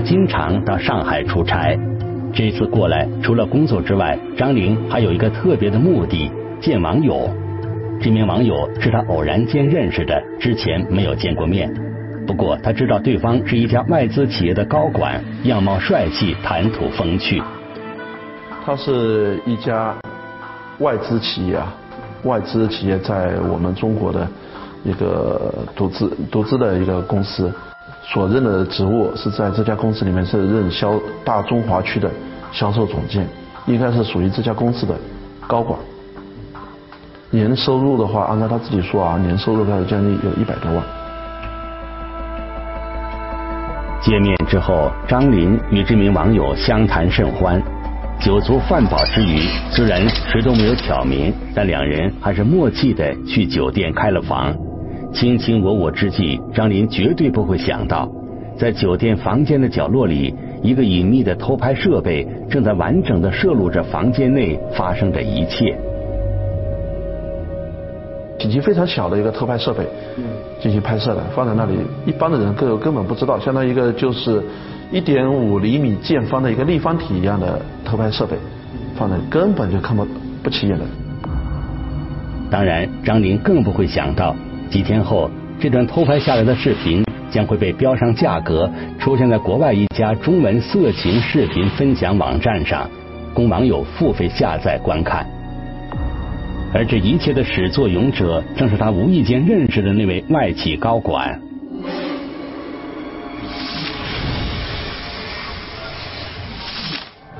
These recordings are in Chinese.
经常到上海出差。这次过来，除了工作之外，张玲还有一个特别的目的——见网友。这名网友是他偶然间认识的，之前没有见过面。不过他知道对方是一家外资企业的高管，样貌帅气，谈吐风趣。他是一家外资企业啊，外资企业在我们中国的一个独资独资的一个公司，所任的职务是在这家公司里面是任销大中华区的销售总监，应该是属于这家公司的高管。年收入的话，按照他自己说啊，年收入大概将近有一百多万。见面之后，张林与这名网友相谈甚欢。酒足饭饱之余，虽然谁都没有挑明，但两人还是默契的去酒店开了房。卿卿我我之际，张林绝对不会想到，在酒店房间的角落里，一个隐秘的偷拍设备正在完整的摄录着房间内发生的一切。体积非常小的一个偷拍设备，进行拍摄的，放在那里，一般的人根根本不知道，相当于一个就是。一点五厘米见方的一个立方体一样的偷拍设备，放在根本就看不不起眼的。当然，张林更不会想到，几天后这段偷拍下来的视频将会被标上价格，出现在国外一家中文色情视频分享网站上，供网友付费下载观看。而这一切的始作俑者，正是他无意间认识的那位外企高管。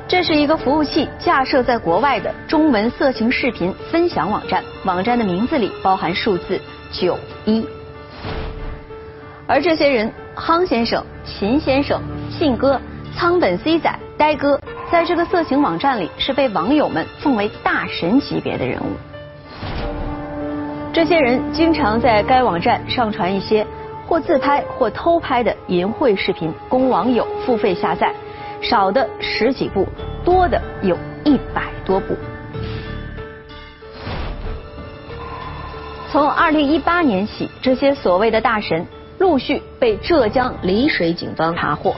这是一个服务器架设在国外的中文色情视频分享网站，网站的名字里包含数字九一。而这些人，夯先生、秦先生、信哥、仓本 C 仔、呆哥，在这个色情网站里是被网友们奉为大神级别的人物。这些人经常在该网站上传一些或自拍或偷拍的淫秽视频，供网友付费下载。少的十几部，多的有一百多部。从二零一八年起，这些所谓的大神陆续被浙江丽水警方查获。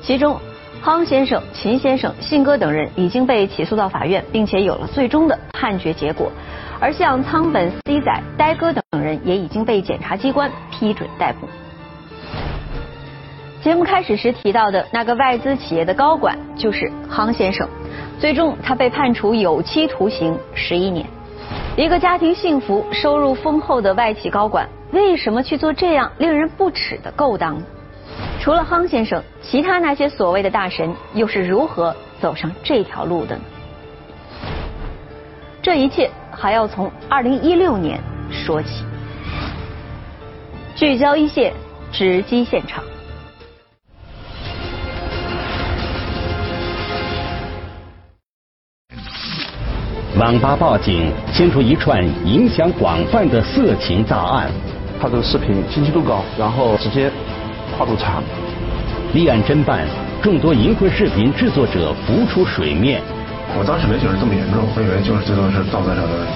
其中，夯先生、秦先生、信哥等人已经被起诉到法院，并且有了最终的判决结果。而像仓本 C 仔、呆哥等人也已经被检察机关批准逮捕。节目开始时提到的那个外资企业的高管就是夯先生，最终他被判处有期徒刑十一年。一个家庭幸福、收入丰厚的外企高管，为什么去做这样令人不齿的勾当呢？除了夯先生，其他那些所谓的大神又是如何走上这条路的呢？这一切还要从二零一六年说起。聚焦一线，直击现场。网吧报警，牵出一串影响广泛的色情大案。他这个视频清晰度高，然后直接跨度长。立案侦办，众多淫秽视频制作者浮出水面。我当时没觉得这么严重，我以为就是这都是道德上的问题。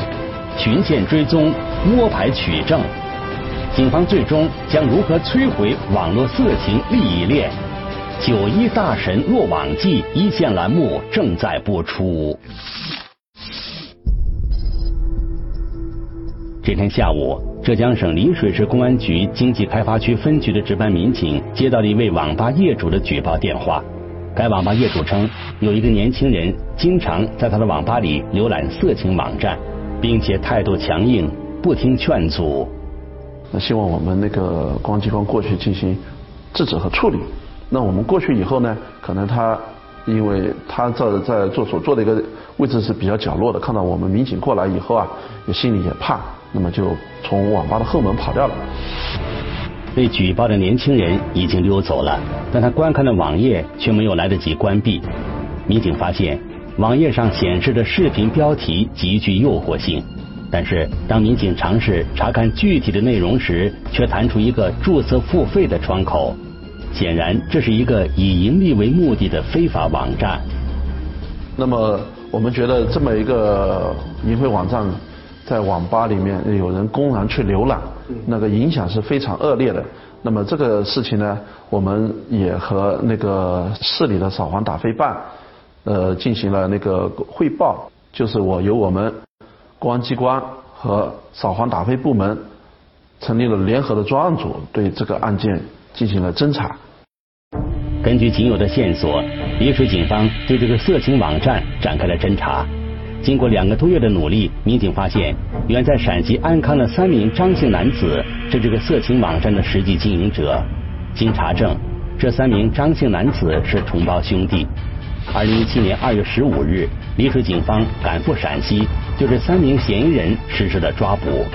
群线追踪，摸排取证，警方最终将如何摧毁网络色情利益链？九一大神落网记一线栏目正在播出。这天下午，浙江省丽水市公安局经济开发区分局的值班民警接到了一位网吧业主的举报电话。该网吧业主称，有一个年轻人经常在他的网吧里浏览色情网站，并且态度强硬，不听劝阻。那希望我们那个公安机关过去进行制止和处理。那我们过去以后呢，可能他因为他在在做所做的一个位置是比较角落的，看到我们民警过来以后啊，也心里也怕。那么就从网吧的后门跑掉了。被举报的年轻人已经溜走了，但他观看的网页却没有来得及关闭。民警发现，网页上显示的视频标题极具诱惑性，但是当民警尝试查看具体的内容时，却弹出一个注册付费的窗口。显然，这是一个以盈利为目的的非法网站。那么，我们觉得这么一个淫秽网站。在网吧里面有人公然去浏览，那个影响是非常恶劣的。那么这个事情呢，我们也和那个市里的扫黄打非办，呃，进行了那个汇报，就是我由我们公安机关和扫黄打非部门成立了联合的专案组，对这个案件进行了侦查。根据仅有的线索，丽水警方对这个色情网站展开了侦查。经过两个多月的努力，民警发现，远在陕西安康的三名张姓男子是这个色情网站的实际经营者。经查证，这三名张姓男子是同胞兄弟。二零一七年二月十五日，丽水警方赶赴陕西，就这三名嫌疑人实施了抓捕。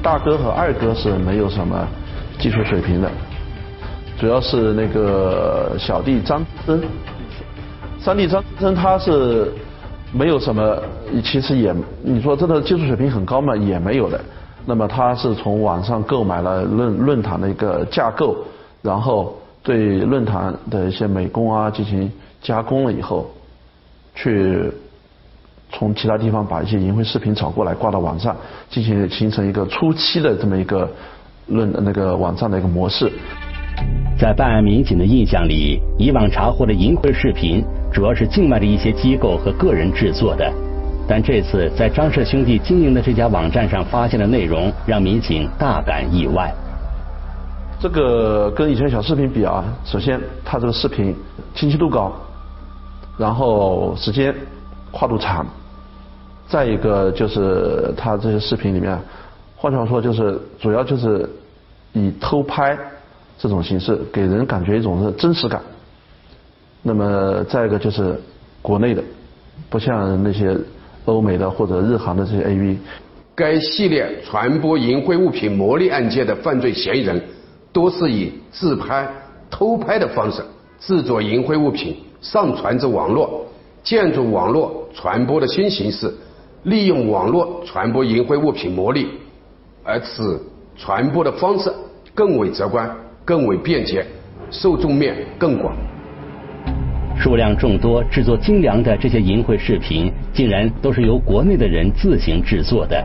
大哥和二哥是没有什么技术水平的，主要是那个小弟张志生，三弟张志生他是。没有什么，其实也，你说这个技术水平很高嘛，也没有的。那么他是从网上购买了论论坛的一个架构，然后对论坛的一些美工啊进行加工了以后，去从其他地方把一些淫秽视频找过来挂到网上，进行形成一个初期的这么一个论那个网站的一个模式。在办案民警的印象里，以往查获的淫秽视频。主要是境外的一些机构和个人制作的，但这次在张氏兄弟经营的这家网站上发现的内容，让民警大感意外。这个跟以前小视频比啊，首先它这个视频清晰度高，然后时间跨度长，再一个就是它这些视频里面，换句话说就是主要就是以偷拍这种形式，给人感觉一种是真实感。那么再一个就是国内的，不像那些欧美的或者日韩的这些 AV。该系列传播淫秽物品牟利案件的犯罪嫌疑人，多是以自拍、偷拍的方式制作淫秽物品，上传至网络，借助网络传播的新形式，利用网络传播淫秽物品牟利，而此传播的方式更为直观、更为便捷，受众面更广。数量众多、制作精良的这些淫秽视频，竟然都是由国内的人自行制作的。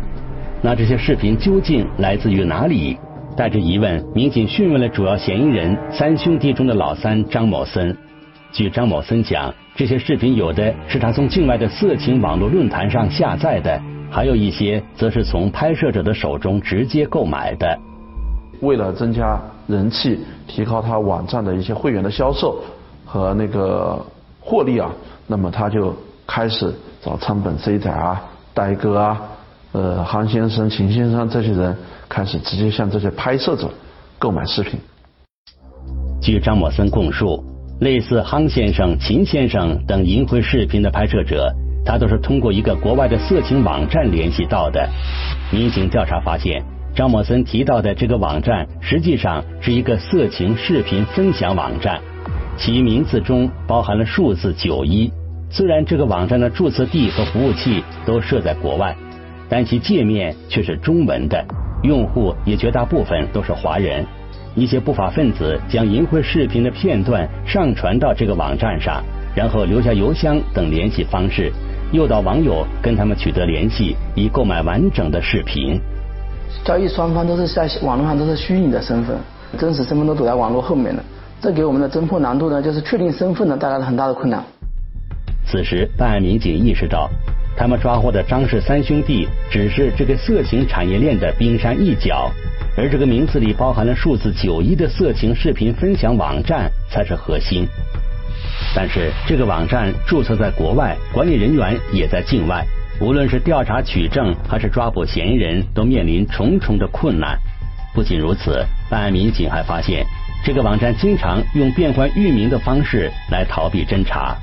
那这些视频究竟来自于哪里？带着疑问，民警讯问了主要嫌疑人三兄弟中的老三张某森。据张某森讲，这些视频有的是他从境外的色情网络论坛上下载的，还有一些则是从拍摄者的手中直接购买的。为了增加人气，提高他网站的一些会员的销售。和那个获利啊，那么他就开始找仓本 C 仔啊、呆哥啊、呃韩先生、秦先生这些人，开始直接向这些拍摄者购买视频。据张某森供述，类似夯先生、秦先生等淫秽视频的拍摄者，他都是通过一个国外的色情网站联系到的。民警调查发现，张默森提到的这个网站，实际上是一个色情视频分享网站。其名字中包含了数字九一，虽然这个网站的注册地和服务器都设在国外，但其界面却是中文的，用户也绝大部分都是华人。一些不法分子将淫秽视频的片段上传到这个网站上，然后留下邮箱等联系方式，诱导网友跟他们取得联系，以购买完整的视频。交易双方都是在网络上都是虚拟的身份，真实身份都躲在网络后面的。这给我们的侦破难度呢，就是确定身份呢带来了很大的困难。此时，办案民警意识到，他们抓获的张氏三兄弟只是这个色情产业链的冰山一角，而这个名字里包含了数字九一的色情视频分享网站才是核心。但是，这个网站注册在国外，管理人员也在境外，无论是调查取证还是抓捕嫌疑人，都面临重重的困难。不仅如此，办案民警还发现。这个网站经常用变换域名的方式来逃避侦查。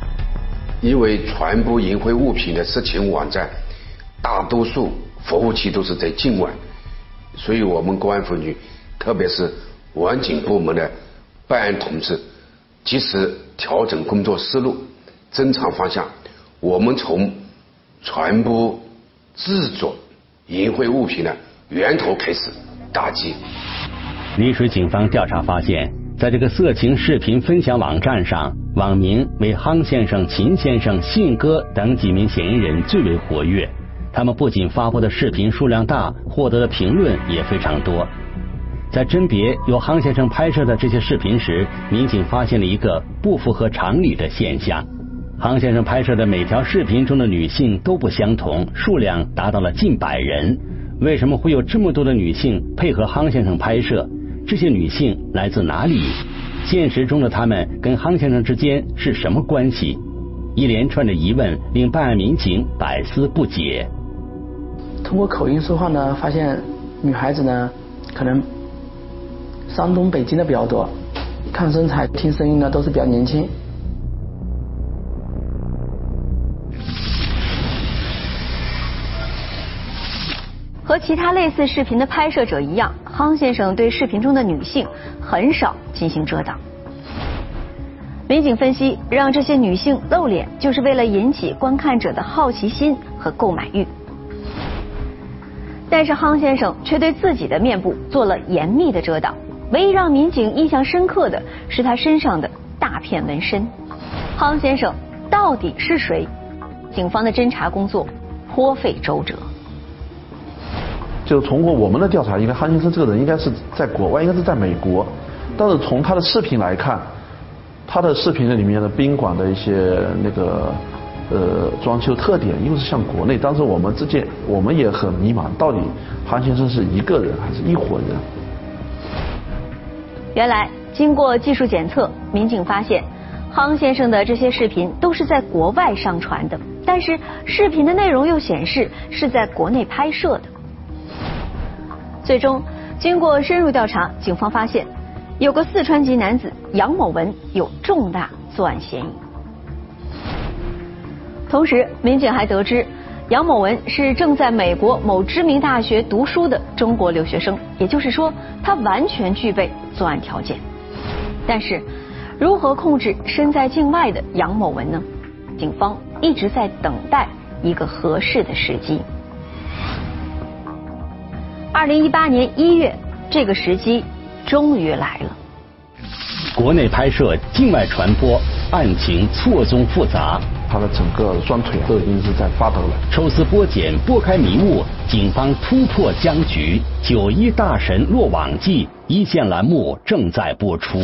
因为传播淫秽物品的色情网站，大多数服务器都是在境外，所以我们公安分局，特别是网警部门的办案同志，及时调整工作思路、侦查方向。我们从传播、制作淫秽物品的源头开始打击。丽水警方调查发现，在这个色情视频分享网站上，网名为“夯先生”“秦先生”“信哥”等几名嫌疑人最为活跃。他们不仅发布的视频数量大，获得的评论也非常多。在甄别由夯先生拍摄的这些视频时，民警发现了一个不符合常理的现象：杭先生拍摄的每条视频中的女性都不相同，数量达到了近百人。为什么会有这么多的女性配合杭先生拍摄？这些女性来自哪里？现实中的她们跟杭先生之间是什么关系？一连串的疑问令办案民警百思不解。通过口音说话呢，发现女孩子呢，可能山东、北京的比较多，看身材、听声音呢都是比较年轻。和其他类似视频的拍摄者一样，夯先生对视频中的女性很少进行遮挡。民警分析，让这些女性露脸，就是为了引起观看者的好奇心和购买欲。但是夯先生却对自己的面部做了严密的遮挡，唯一让民警印象深刻的是他身上的大片纹身。夯先生到底是谁？警方的侦查工作颇费周折。就是通过我们的调查，因为韩先生这个人应该是在国外，应该是在美国，但是从他的视频来看，他的视频里面的宾馆的一些那个呃装修特点，又是像国内，当时我们之间我们也很迷茫，到底韩先生是一个人还是一伙人？原来经过技术检测，民警发现康先生的这些视频都是在国外上传的，但是视频的内容又显示是在国内拍摄的。最终，经过深入调查，警方发现有个四川籍男子杨某文有重大作案嫌疑。同时，民警还得知杨某文是正在美国某知名大学读书的中国留学生，也就是说，他完全具备作案条件。但是，如何控制身在境外的杨某文呢？警方一直在等待一个合适的时机。二零一八年一月，这个时机终于来了。国内拍摄，境外传播，案情错综复杂。他的整个双腿都已经是在发抖了。抽丝剥茧，拨开迷雾，警方突破僵局。九一大神落网记，一线栏目正在播出。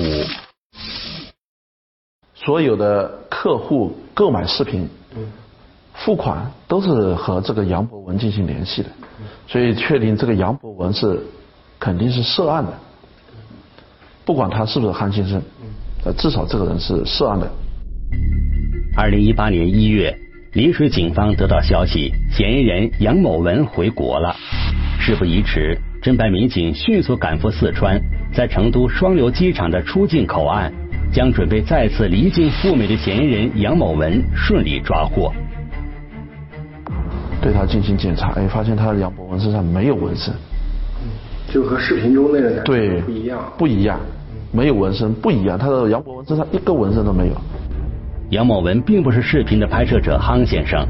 所有的客户购买视频。付款都是和这个杨博文进行联系的，所以确定这个杨博文是肯定是涉案的，不管他是不是韩先生，呃，至少这个人是涉案的。二零一八年一月，丽水警方得到消息，嫌疑人杨某文回国了。事不宜迟，侦办民警迅速赶赴四川，在成都双流机场的出境口岸，将准备再次离境赴美的嫌疑人杨某文顺利抓获。对他进行检查，哎，发现他的杨博文身上没有纹身，就和视频中那个对不一样，不一样，没有纹身，不一样。他的杨博文身上一个纹身都没有。杨某文并不是视频的拍摄者夯先生。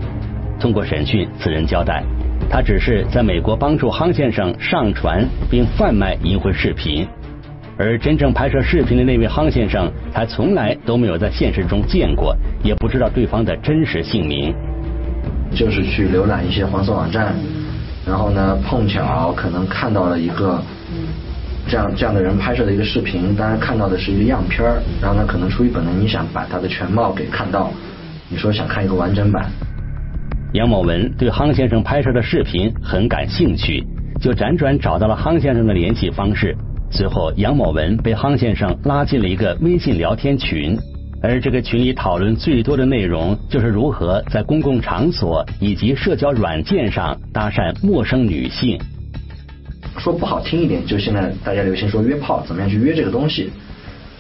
通过审讯，此人交代，他只是在美国帮助夯先生上传并贩卖淫秽视频，而真正拍摄视频的那位夯先生，他从来都没有在现实中见过，也不知道对方的真实姓名。就是去浏览一些黄色网站，然后呢，碰巧可能看到了一个这样这样的人拍摄的一个视频，当然看到的是一个样片儿，然后呢，可能出于本能，你想把他的全貌给看到，你说想看一个完整版。杨某文对夯先生拍摄的视频很感兴趣，就辗转找到了夯先生的联系方式，随后杨某文被夯先生拉进了一个微信聊天群。而这个群里讨论最多的内容，就是如何在公共场所以及社交软件上搭讪陌生女性。说不好听一点，就现在大家流行说约炮，怎么样去约这个东西？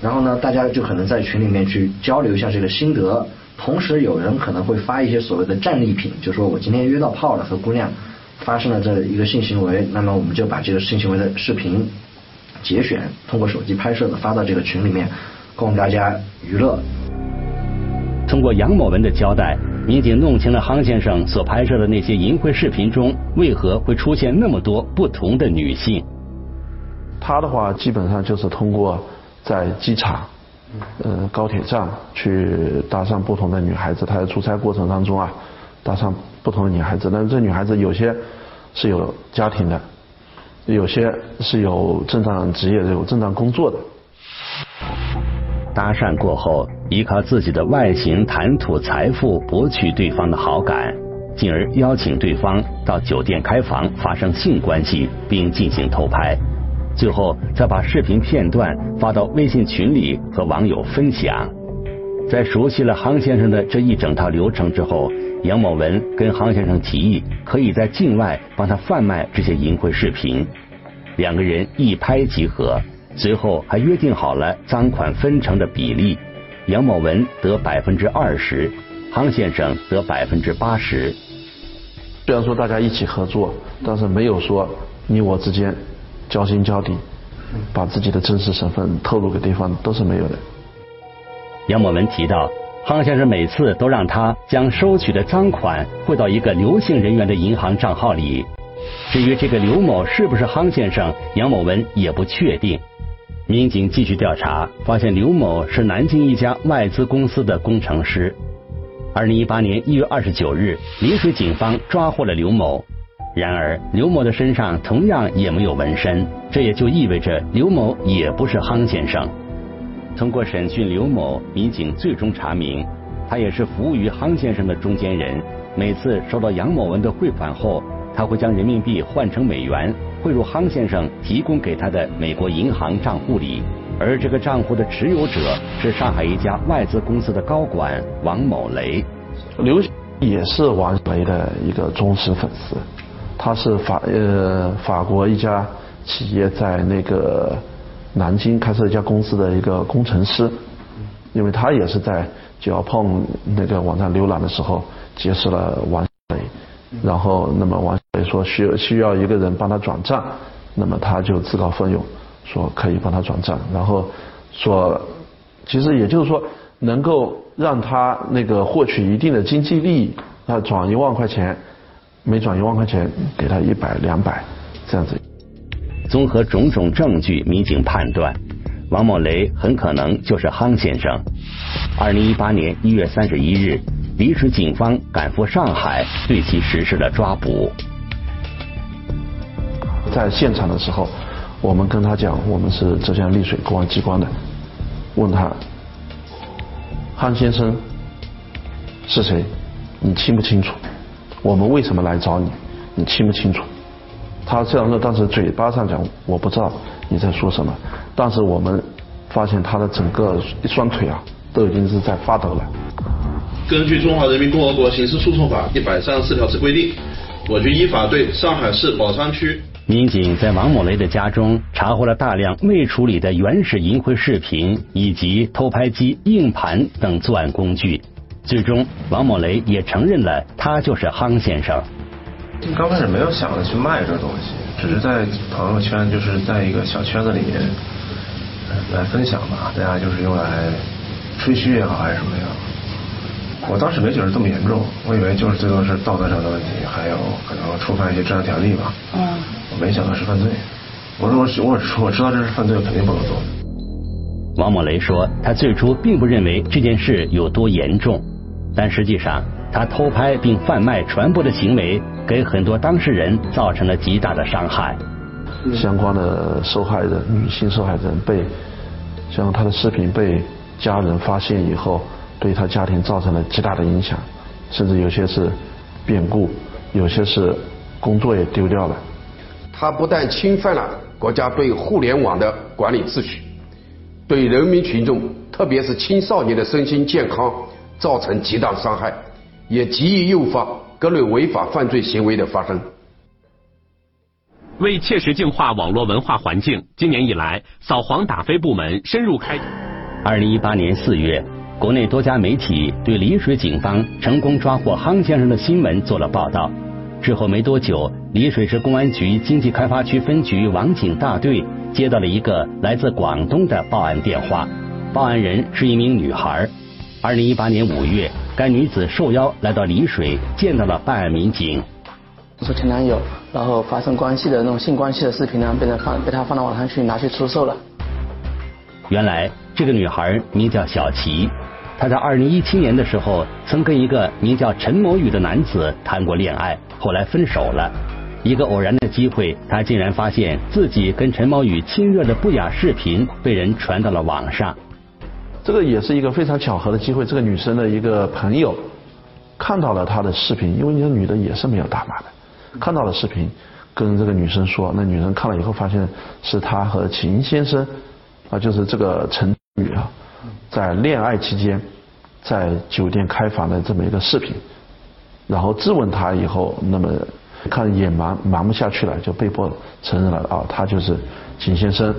然后呢，大家就可能在群里面去交流一下这个心得。同时，有人可能会发一些所谓的战利品，就说我今天约到炮了，和姑娘发生了这一个性行为，那么我们就把这个性行为的视频节选，通过手机拍摄的发到这个群里面。供大家娱乐。通过杨某文的交代，民警弄清了夯先生所拍摄的那些淫秽视频中为何会出现那么多不同的女性。他的话基本上就是通过在机场、呃高铁站去搭上不同的女孩子。他在出差过程当中啊，搭上不同的女孩子。但是这女孩子有些是有家庭的，有些是有正当职业、有正当工作的。搭讪过后，依靠自己的外形、谈吐、财富博取对方的好感，进而邀请对方到酒店开房发生性关系，并进行偷拍，最后再把视频片段发到微信群里和网友分享。在熟悉了杭先生的这一整套流程之后，杨某文跟杭先生提议，可以在境外帮他贩卖这些淫秽视频，两个人一拍即合。随后还约定好了赃款分成的比例，杨某文得百分之二十，杭先生得百分之八十。虽然说大家一起合作，但是没有说你我之间交心交底，把自己的真实身份透露给对方都是没有的。杨某文提到，杭先生每次都让他将收取的赃款汇到一个刘姓人员的银行账号里。至于这个刘某是不是杭先生，杨某文也不确定。民警继续调查，发现刘某是南京一家外资公司的工程师。二零一八年一月二十九日，丽水警方抓获了刘某。然而，刘某的身上同样也没有纹身，这也就意味着刘某也不是夯先生。通过审讯刘某，民警最终查明，他也是服务于夯先生的中间人。每次收到杨某文的汇款后，他会将人民币换成美元。汇入夯先生提供给他的美国银行账户里，而这个账户的持有者是上海一家外资公司的高管王某雷。刘也是王雷的一个忠实粉丝，他是法呃法国一家企业在那个南京开设一家公司的一个工程师，因为他也是在九幺碰那个网站浏览的时候结识了王雷。然后，那么王磊说需需要一个人帮他转账，那么他就自告奋勇说可以帮他转账，然后说，其实也就是说能够让他那个获取一定的经济利益，他转一万块钱，每转一万块钱给他一百两百这样子。综合种种证据，民警判断王某雷很可能就是夯先生。二零一八年一月三十一日。丽水警方赶赴上海，对其实施了抓捕。在现场的时候，我们跟他讲，我们是浙江丽水公安机关的，问他，汉先生是谁？你清不清楚？我们为什么来找你？你清不清楚？他这样说，当时嘴巴上讲我不知道你在说什么，但是我们发现他的整个一双腿啊，都已经是在发抖了。根据《中华人民共和国刑事诉讼法》一百三十四条之规定，我局依法对上海市宝山区民警在王某雷的家中查获了大量未处理的原始淫秽视频以及偷拍机、硬盘等作案工具。最终，王某雷也承认了他就是夯先生。刚开始没有想着去卖这东西，只是在朋友圈，就是在一个小圈子里面来分享吧，大家就是用来吹嘘也好，还是什么样。我当时没觉得这么严重，我以为就是最多是道德上的问题，还有可能触犯一些治安条例吧。嗯。我没想到是犯罪。我说我我我知道这是犯罪，我肯定不能做。王某雷说，他最初并不认为这件事有多严重，但实际上他偷拍并贩卖传播的行为，给很多当事人造成了极大的伤害。相关的受害人，女性受害人被，像他的视频被家人发现以后。对他家庭造成了极大的影响，甚至有些是变故，有些是工作也丢掉了。他不但侵犯了国家对互联网的管理秩序，对人民群众，特别是青少年的身心健康造成极大伤害，也极易诱发各类违法犯罪行为的发生。为切实净化网络文化环境，今年以来，扫黄打非部门深入开。二零一八年四月。国内多家媒体对丽水警方成功抓获夯先生的新闻做了报道。之后没多久，丽水市公安局经济开发区分局网警大队接到了一个来自广东的报案电话，报案人是一名女孩。二零一八年五月，该女子受邀来到丽水，见到了办案民警。说前男友，然后发生关系的那种性关系的视频呢，被人放被他放到网上去拿去出售了。原来这个女孩名叫小琪。他在二零一七年的时候，曾跟一个名叫陈某宇的男子谈过恋爱，后来分手了。一个偶然的机会，他竟然发现自己跟陈某宇亲热的不雅视频被人传到了网上。这个也是一个非常巧合的机会，这个女生的一个朋友看到了他的视频，因为那女的也是没有大码的，看到了视频，跟这个女生说，那女生看了以后发现是他和秦先生啊，就是这个陈宇啊，在恋爱期间在酒店开房的这么一个视频，然后质问他以后，那么。看也瞒瞒不下去了，就被迫承认了啊，他就是秦先生。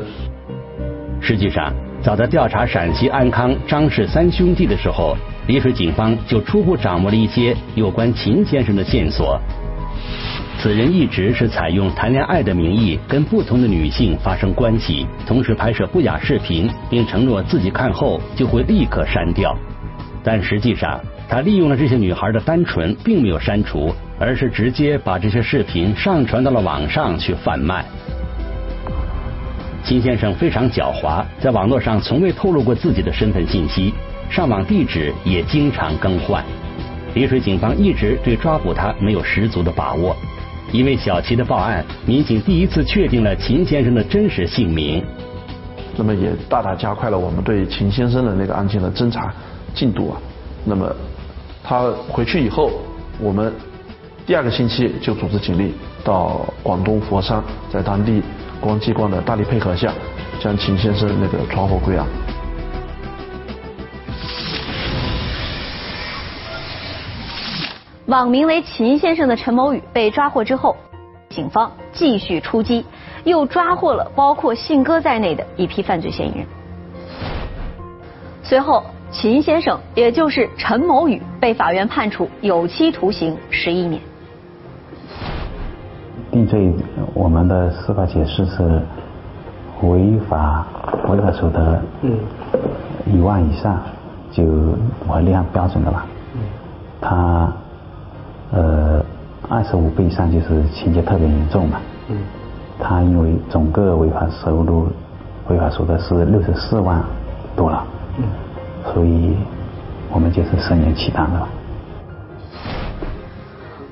实际上，早在调查陕西安康张氏三兄弟的时候，丽水警方就初步掌握了一些有关秦先生的线索。此人一直是采用谈恋爱的名义跟不同的女性发生关系，同时拍摄不雅视频，并承诺自己看后就会立刻删掉。但实际上，他利用了这些女孩的单纯，并没有删除。而是直接把这些视频上传到了网上去贩卖。金先生非常狡猾，在网络上从未透露过自己的身份信息，上网地址也经常更换。丽水警方一直对抓捕他没有十足的把握，因为小齐的报案，民警第一次确定了秦先生的真实姓名。那么也大大加快了我们对秦先生的那个案件的侦查进度啊。那么他回去以后，我们。第二个星期就组织警力到广东佛山，在当地公安机关的大力配合下，将秦先生那个抓获归案。网名为秦先生的陈某宇被抓获之后，警方继续出击，又抓获了包括信鸽在内的一批犯罪嫌疑人。随后，秦先生也就是陈某宇被法院判处有期徒刑十一年。定罪，我们的司法解释是违法违法所得一万以上就我立案标准的吧。他呃二十五倍以上就是情节特别严重嘛。嗯他因为整个违法收入违法所得是六十四万多了，嗯所以我们就是十年起档的。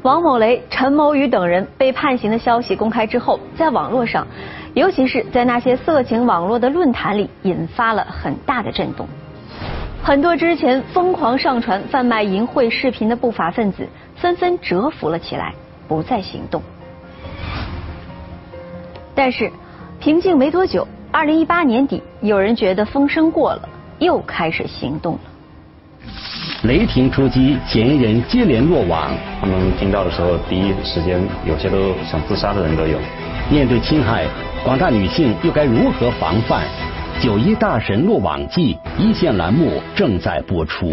王某雷、陈某宇等人被判刑的消息公开之后，在网络上，尤其是在那些色情网络的论坛里，引发了很大的震动。很多之前疯狂上传贩卖淫秽视频的不法分子，纷纷蛰伏了起来，不再行动。但是，平静没多久，二零一八年底，有人觉得风声过了，又开始行动了。雷霆出击，嫌疑人接连落网。他们听到的时候，第一时间有些都想自杀的人都有。面对侵害，广大女性又该如何防范？九一大神落网记一线栏目正在播出。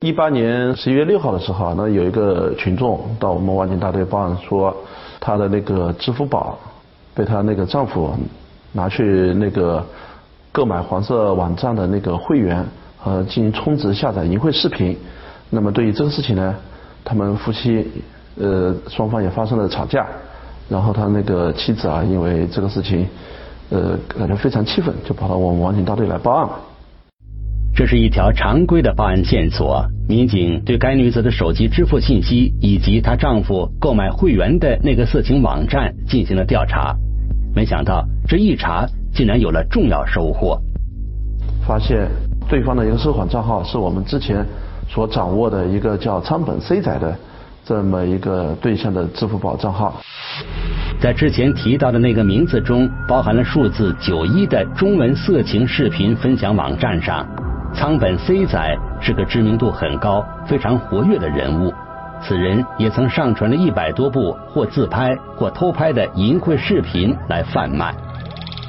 一八年十一月六号的时候，那有一个群众到我们网警大队报案说，她的那个支付宝被她那个丈夫拿去那个购买黄色网站的那个会员。呃，进行充值下载淫秽视频，那么对于这个事情呢，他们夫妻呃双方也发生了吵架，然后他那个妻子啊，因为这个事情呃感觉非常气愤，就跑到我们网警大队来报案了。这是一条常规的报案线索，民警对该女子的手机支付信息以及她丈夫购买会员的那个色情网站进行了调查，没想到这一查竟然有了重要收获，发现。对方的一个收款账号是我们之前所掌握的一个叫仓本 C 仔的这么一个对象的支付宝账号，在之前提到的那个名字中包含了数字九一的中文色情视频分享网站上，仓本 C 仔是个知名度很高、非常活跃的人物。此人也曾上传了一百多部或自拍或偷拍的淫秽视频来贩卖。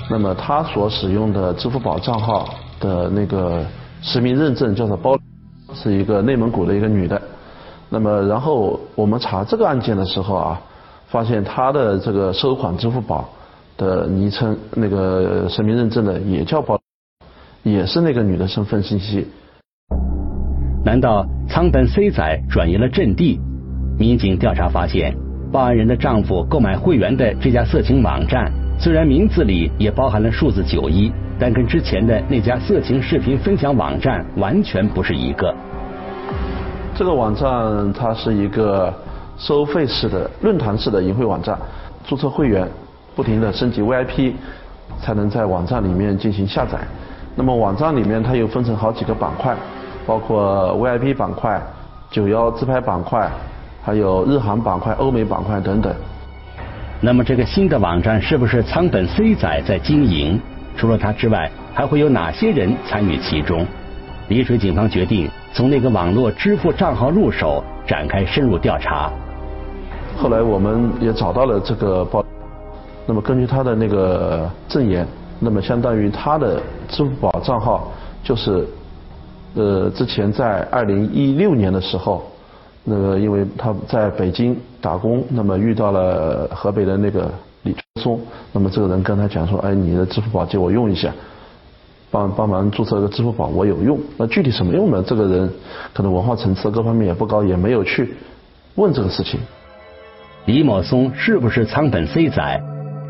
那么他所使用的支付宝账号。的那个实名认证叫做包，是一个内蒙古的一个女的。那么，然后我们查这个案件的时候啊，发现他的这个收款支付宝的昵称，那个实名认证的也叫包，也是那个女的身份信息。难道仓本 C 仔转移了阵地？民警调查发现，报案人的丈夫购买会员的这家色情网站，虽然名字里也包含了数字九一。但跟之前的那家色情视频分享网站完全不是一个。这个网站它是一个收费式的论坛式的淫秽网站，注册会员，不停的升级 VIP，才能在网站里面进行下载。那么网站里面它又分成好几个板块，包括 VIP 板块、九幺自拍板块，还有日韩板块、欧美板块等等。那么这个新的网站是不是仓本 C 仔在经营？除了他之外，还会有哪些人参与其中？丽水警方决定从那个网络支付账号入手，展开深入调查。后来我们也找到了这个报，那么根据他的那个证言，那么相当于他的支付宝账号就是，呃，之前在二零一六年的时候。那个，因为他在北京打工，那么遇到了河北的那个李春松，那么这个人跟他讲说，哎，你的支付宝借我用一下，帮帮忙注册个支付宝，我有用。那具体什么用呢？这个人可能文化层次各方面也不高，也没有去问这个事情。李某松是不是仓本 C 仔？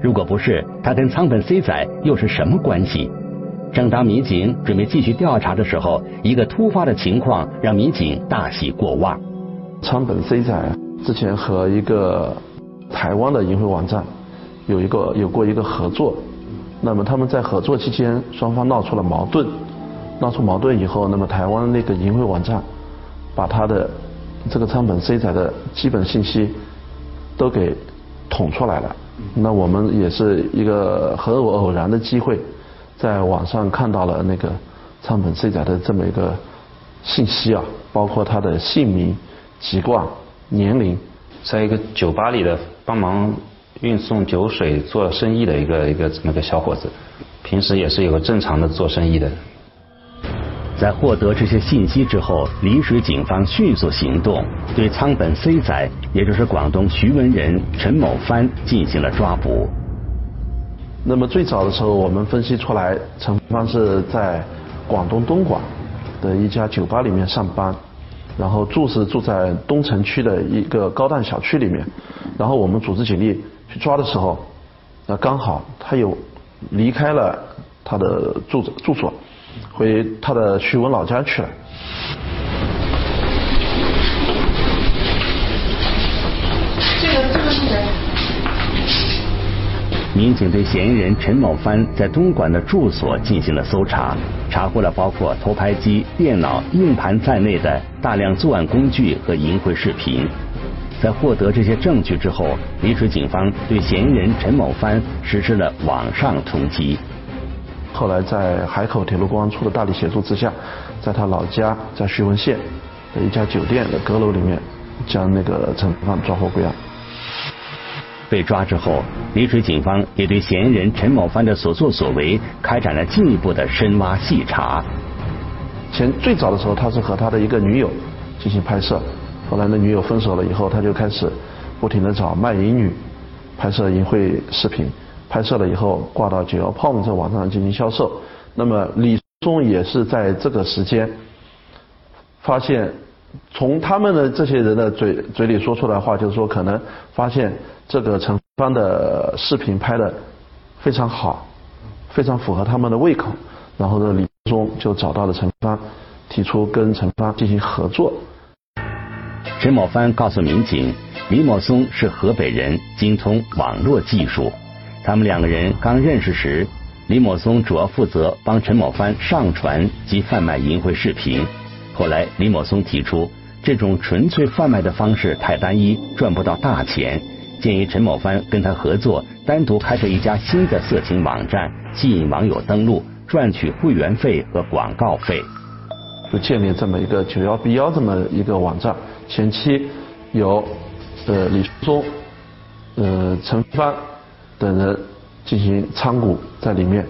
如果不是，他跟仓本 C 仔又是什么关系？正当民警准备继续调查的时候，一个突发的情况让民警大喜过望。仓本 C 仔之前和一个台湾的淫秽网站有一个有过一个合作，那么他们在合作期间双方闹出了矛盾，闹出矛盾以后，那么台湾那个淫秽网站把他的这个仓本 C 仔的基本信息都给捅出来了，那我们也是一个很偶然的机会，在网上看到了那个仓本 C 仔的这么一个信息啊，包括他的姓名。籍贯、年龄，在一个酒吧里的帮忙运送酒水做生意的一个一个这么个小伙子，平时也是有个正常的做生意的。在获得这些信息之后，丽水警方迅速行动，对仓本 C 仔，也就是广东徐闻人陈某帆进行了抓捕。那么最早的时候，我们分析出来，陈帆是在广东东莞的一家酒吧里面上班。然后住是住在东城区的一个高档小区里面，然后我们组织警力去抓的时候，那刚好他又离开了他的住住所，回他的徐闻老家去了。这个这个是谁？民警对嫌疑人陈某帆在东莞的住所进行了搜查，查获了包括偷拍机、电脑、硬盘在内的大量作案工具和淫秽视频。在获得这些证据之后，丽水警方对嫌疑人陈某帆实施了网上通缉。后来在海口铁路公安处的大力协助之下，在他老家在徐闻县的一家酒店的阁楼里面，将那个陈某帆抓获归案。被抓之后，丽水警方也对嫌疑人陈某帆的所作所为开展了进一步的深挖细查。前最早的时候，他是和他的一个女友进行拍摄，后来那女友分手了以后，他就开始不停的找卖淫女拍摄淫秽视频，拍摄了以后挂到九幺 POM 这网站上进行销售。那么李松也是在这个时间发现。从他们的这些人的嘴嘴里说出来的话，就是说可能发现这个陈芳的视频拍的非常好，非常符合他们的胃口，然后呢，李松就找到了陈芳，提出跟陈芳进行合作。陈某帆告诉民警，李某松是河北人，精通网络技术。他们两个人刚认识时，李某松主要负责帮陈某帆上传及贩卖淫秽视频。后来，李某松提出，这种纯粹贩卖的方式太单一，赚不到大钱，建议陈某帆跟他合作，单独开设一家新的色情网站，吸引网友登录，赚取会员费和广告费。就建立这么一个九幺 B 幺这么一个网站，前期有呃李松、呃陈帆等人进行参股在里面，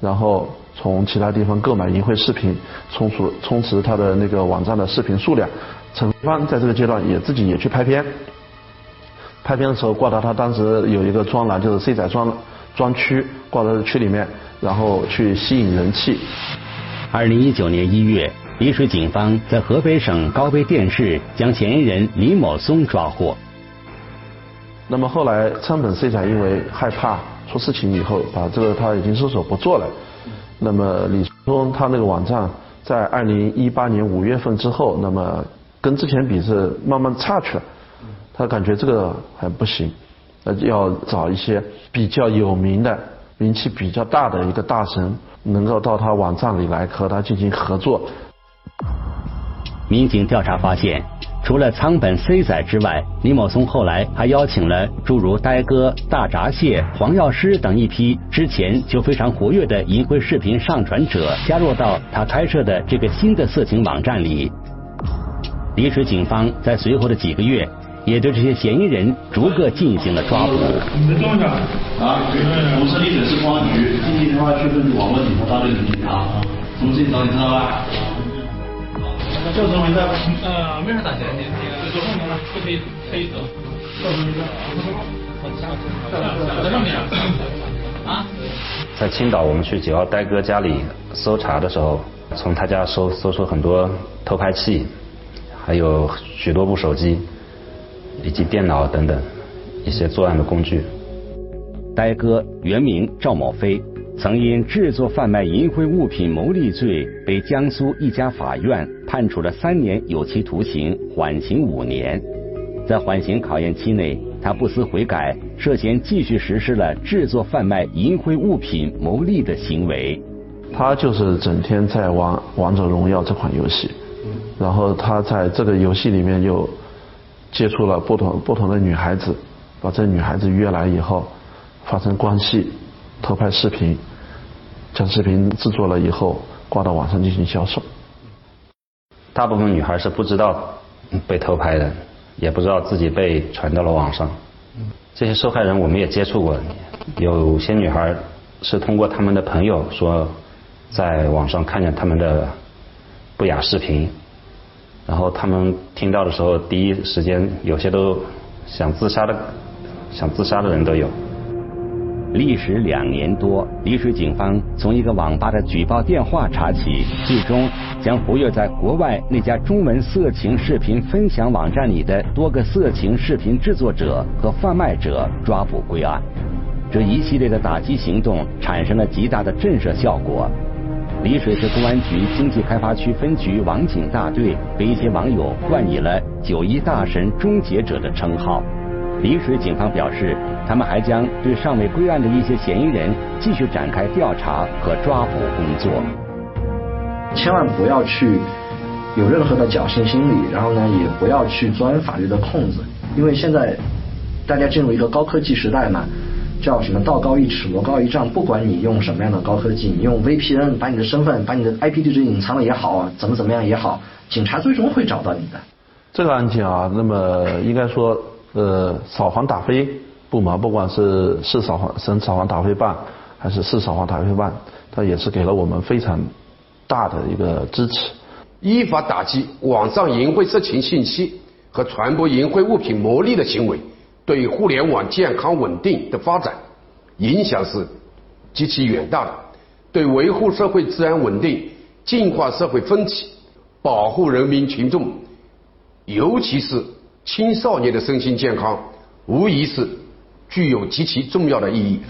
然后。从其他地方购买淫秽视频，充实充实他的那个网站的视频数量。陈芳在这个阶段也自己也去拍片，拍片的时候挂到他当时有一个专栏，就是 C 仔专专区，挂到区里面，然后去吸引人气。二零一九年一月，丽水警方在河北省高碑店市将嫌疑人李某松抓获。那么后来仓本社长因为害怕出事情以后，把这个他已经收手不做了。那么李松他那个网站在二零一八年五月份之后，那么跟之前比是慢慢差去了。他感觉这个还不行，呃，要找一些比较有名的、名气比较大的一个大神，能够到他网站里来和他进行合作。民警调查发现，除了仓本 C 仔之外，李某松后来还邀请了诸如呆哥、大闸蟹、黄药师等一批之前就非常活跃的淫秽视频上传者加入到他开设的这个新的色情网站里。丽水警方在随后的几个月，也对这些嫌疑人逐个进行了抓捕。你们装一下啊！我是丽水市公安局经济电话区分局网络警察大队的警察，什么事情找你知道吧？叫什么名字？呃，没啥大钱，你你做后面了，不可以可以走。在上面啊。在青岛，我们去九号呆哥家里搜查的时候，从他家搜搜出很多偷拍器，还有许多部手机，以及电脑等等一些作案的工具。呆哥原名赵某飞。曾因制作贩卖淫秽物品牟利罪，被江苏一家法院判处了三年有期徒刑，缓刑五年。在缓刑考验期内，他不思悔改，涉嫌继续实施了制作贩卖淫秽物品牟利的行为。他就是整天在玩王者荣耀这款游戏，然后他在这个游戏里面又接触了不同不同的女孩子，把这女孩子约来以后发生关系。偷拍视频，将视频制作了以后挂到网上进行销售。大部分女孩是不知道被偷拍的，也不知道自己被传到了网上。这些受害人我们也接触过，有些女孩是通过他们的朋友说，在网上看见他们的不雅视频，然后他们听到的时候，第一时间有些都想自杀的，想自杀的人都有。历时两年多，丽水警方从一个网吧的举报电话查起，最终将活跃在国外那家中文色情视频分享网站里的多个色情视频制作者和贩卖者抓捕归案。这一系列的打击行动产生了极大的震慑效果。丽水市公安局经济开发区分局网警大队被一些网友冠以了“九一大神终结者”的称号。丽水警方表示，他们还将对尚未归案的一些嫌疑人继续展开调查和抓捕工作。千万不要去有任何的侥幸心理，然后呢，也不要去钻法律的空子，因为现在大家进入一个高科技时代嘛，叫什么道高一尺，魔高一丈。不管你用什么样的高科技，你用 VPN 把你的身份、把你的 IP 地址隐藏了也好，怎么怎么样也好，警察最终会找到你的。这个案件啊，那么应该说。呃，扫黄打非部门，不管是市扫黄、省扫黄打非办，还是市扫黄打非办，它也是给了我们非常大的一个支持。依法打击网上淫秽色情信息和传播淫秽物品牟利的行为，对互联网健康稳定的发展影响是极其远大的，对维护社会治安稳定、净化社会风气、保护人民群众，尤其是。青少年的身心健康，无疑是具有极其重要的意义。